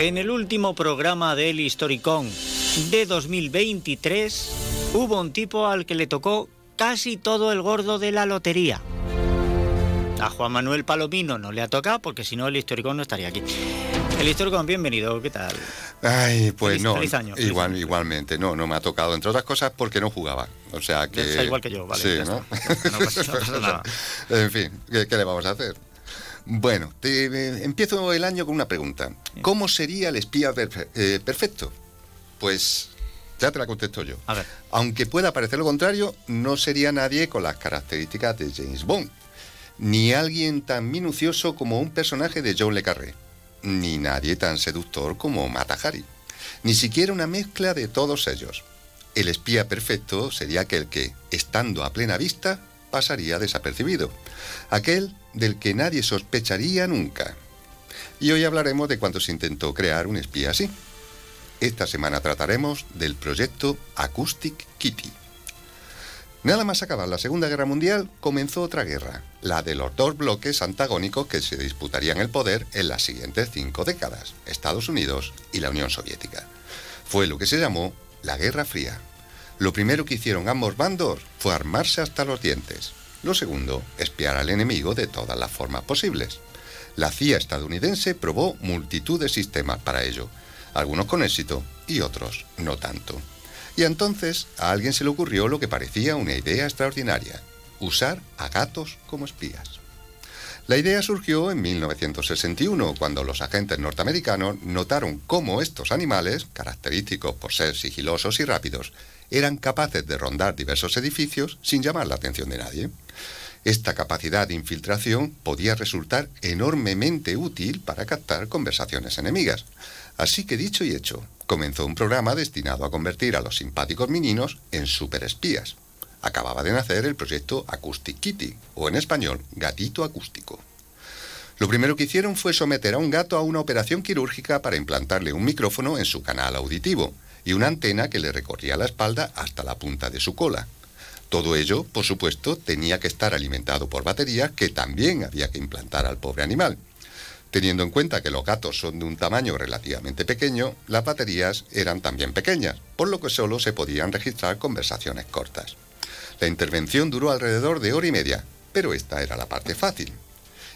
En el último programa del Historicón de 2023 hubo un tipo al que le tocó casi todo el gordo de la lotería. A Juan Manuel Palomino no le ha tocado porque si no el Historicón no estaría aquí. El Historicón, bienvenido, ¿qué tal? Ay, pues Feliz- no. feliz año, feliz igual, año. igualmente, no, no me ha tocado, entre otras cosas porque no jugaba. O sea que. Está igual que yo, vale. Sí, ¿no? está. No pasa, no pasa nada. en fin, ¿qué, qué le vamos a hacer? Bueno, te- eh, empiezo el año con una pregunta. ¿Cómo sería el espía perfe- eh, perfecto? Pues ya te la contesto yo. A ver. Aunque pueda parecer lo contrario, no sería nadie con las características de James Bond, ni alguien tan minucioso como un personaje de John Le Carré, ni nadie tan seductor como Mata Hari, ni siquiera una mezcla de todos ellos. El espía perfecto sería aquel que, estando a plena vista, pasaría desapercibido, aquel del que nadie sospecharía nunca. Y hoy hablaremos de cuando se intentó crear un espía así. Esta semana trataremos del proyecto Acoustic Kitty. Nada más acabar la Segunda Guerra Mundial, comenzó otra guerra, la de los dos bloques antagónicos que se disputarían el poder en las siguientes cinco décadas, Estados Unidos y la Unión Soviética. Fue lo que se llamó la Guerra Fría. Lo primero que hicieron ambos bandos fue armarse hasta los dientes. Lo segundo, espiar al enemigo de todas las formas posibles. La CIA estadounidense probó multitud de sistemas para ello, algunos con éxito y otros no tanto. Y entonces a alguien se le ocurrió lo que parecía una idea extraordinaria, usar a gatos como espías. La idea surgió en 1961, cuando los agentes norteamericanos notaron cómo estos animales, característicos por ser sigilosos y rápidos, eran capaces de rondar diversos edificios sin llamar la atención de nadie. Esta capacidad de infiltración podía resultar enormemente útil para captar conversaciones enemigas. Así que dicho y hecho, comenzó un programa destinado a convertir a los simpáticos meninos en superespías. Acababa de nacer el proyecto Acoustic Kitty, o en español, gatito acústico. Lo primero que hicieron fue someter a un gato a una operación quirúrgica para implantarle un micrófono en su canal auditivo y una antena que le recorría la espalda hasta la punta de su cola. Todo ello, por supuesto, tenía que estar alimentado por baterías que también había que implantar al pobre animal. Teniendo en cuenta que los gatos son de un tamaño relativamente pequeño, las baterías eran también pequeñas, por lo que solo se podían registrar conversaciones cortas. La intervención duró alrededor de hora y media, pero esta era la parte fácil.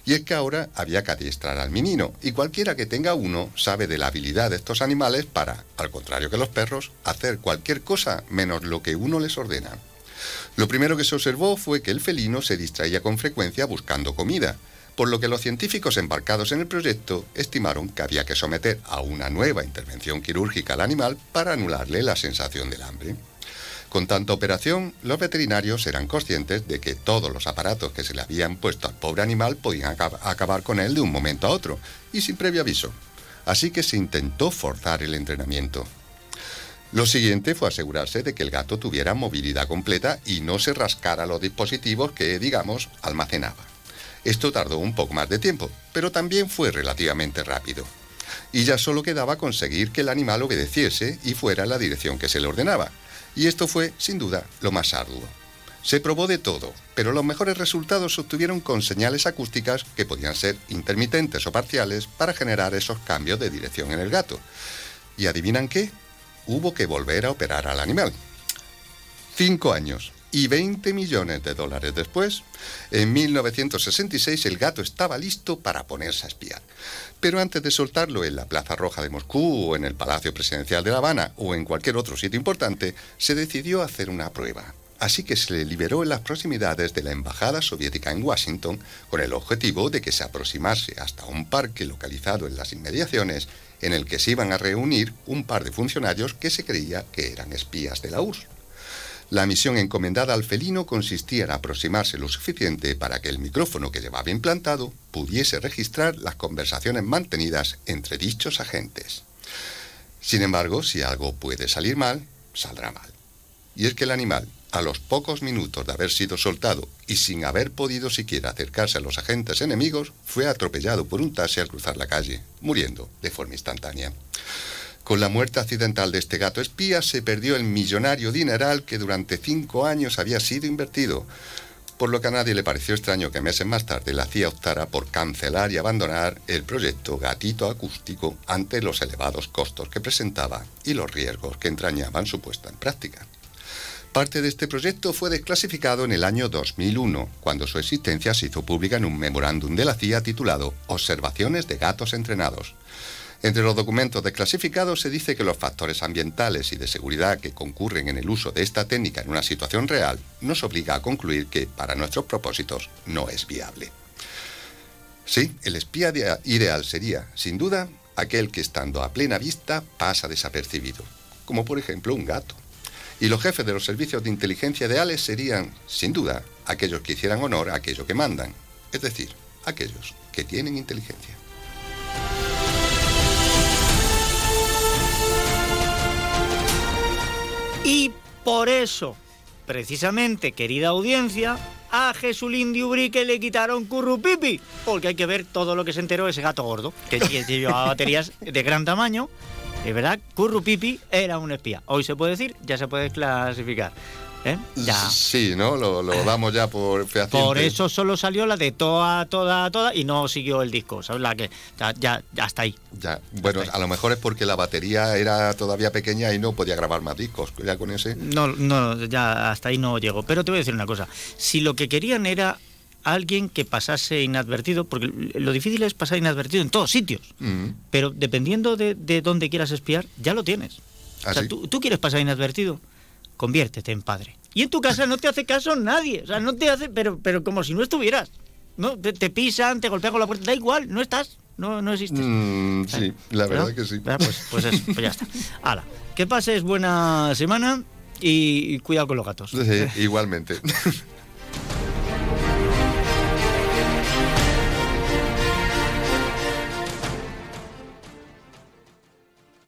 Y es que ahora había que adiestrar al menino, y cualquiera que tenga uno sabe de la habilidad de estos animales para, al contrario que los perros, hacer cualquier cosa menos lo que uno les ordena. Lo primero que se observó fue que el felino se distraía con frecuencia buscando comida, por lo que los científicos embarcados en el proyecto estimaron que había que someter a una nueva intervención quirúrgica al animal para anularle la sensación del hambre. Con tanta operación, los veterinarios eran conscientes de que todos los aparatos que se le habían puesto al pobre animal podían acab- acabar con él de un momento a otro, y sin previo aviso. Así que se intentó forzar el entrenamiento. Lo siguiente fue asegurarse de que el gato tuviera movilidad completa y no se rascara los dispositivos que, digamos, almacenaba. Esto tardó un poco más de tiempo, pero también fue relativamente rápido. Y ya solo quedaba conseguir que el animal obedeciese y fuera en la dirección que se le ordenaba. Y esto fue, sin duda, lo más arduo. Se probó de todo, pero los mejores resultados se obtuvieron con señales acústicas que podían ser intermitentes o parciales para generar esos cambios de dirección en el gato. ¿Y adivinan qué? Hubo que volver a operar al animal. Cinco años y 20 millones de dólares después, en 1966 el gato estaba listo para ponerse a espiar. Pero antes de soltarlo en la Plaza Roja de Moscú o en el Palacio Presidencial de La Habana o en cualquier otro sitio importante, se decidió hacer una prueba. Así que se le liberó en las proximidades de la Embajada Soviética en Washington con el objetivo de que se aproximase hasta un parque localizado en las inmediaciones en el que se iban a reunir un par de funcionarios que se creía que eran espías de la URSS. La misión encomendada al felino consistía en aproximarse lo suficiente para que el micrófono que llevaba implantado pudiese registrar las conversaciones mantenidas entre dichos agentes. Sin embargo, si algo puede salir mal, saldrá mal. Y es que el animal, a los pocos minutos de haber sido soltado y sin haber podido siquiera acercarse a los agentes enemigos, fue atropellado por un taxi al cruzar la calle, muriendo de forma instantánea. Con la muerte accidental de este gato espía se perdió el millonario dineral que durante cinco años había sido invertido. por lo que a nadie le pareció extraño que meses más tarde la CIA optara por cancelar y abandonar el proyecto Gatito Acústico ante los elevados costos que presentaba y los riesgos que entrañaban su puesta en práctica. Parte de este proyecto fue desclasificado en el año 2001, cuando su existencia se hizo pública en un memorándum de la CIA titulado Observaciones de gatos entrenados. Entre los documentos desclasificados se dice que los factores ambientales y de seguridad que concurren en el uso de esta técnica en una situación real nos obliga a concluir que, para nuestros propósitos, no es viable. Sí, el espía ideal sería, sin duda, aquel que estando a plena vista pasa desapercibido, como por ejemplo un gato. Y los jefes de los servicios de inteligencia ideales serían, sin duda, aquellos que hicieran honor a aquello que mandan, es decir, aquellos que tienen inteligencia. Y por eso, precisamente, querida audiencia, a Jesulín de Ubrique le quitaron currupipi, porque hay que ver todo lo que se enteró ese gato gordo, que llevaba baterías de gran tamaño es verdad, Currupipi era un espía. Hoy se puede decir, ya se puede clasificar. ¿Eh? Ya. Sí, ¿no? Lo, damos ya por fehaciente. Por eso solo salió la de toda, toda, toda y no siguió el disco, ¿sabes? La que ya, ya, está ahí. Ya, bueno, a lo mejor es porque la batería era todavía pequeña y no podía grabar más discos. Ya con ese. No, no, ya hasta ahí no llegó. Pero te voy a decir una cosa. Si lo que querían era alguien que pasase inadvertido, porque lo difícil es pasar inadvertido en todos sitios, mm. pero dependiendo de, dónde quieras espiar, ya lo tienes. o sea, ¿Ah, tú, quieres pasar inadvertido, conviértete en padre. Y en tu casa no te hace caso nadie, o sea, no te hace, pero, pero como si no estuvieras. ¿no? Te, pisan, te golpean con la puerta, da igual, no estás, no, no existes. Mm, sí, la verdad que sí. Pues, pues, eso, pues ya está. Hala, que pases buena semana y, cuidado con los gatos. Sí, igualmente.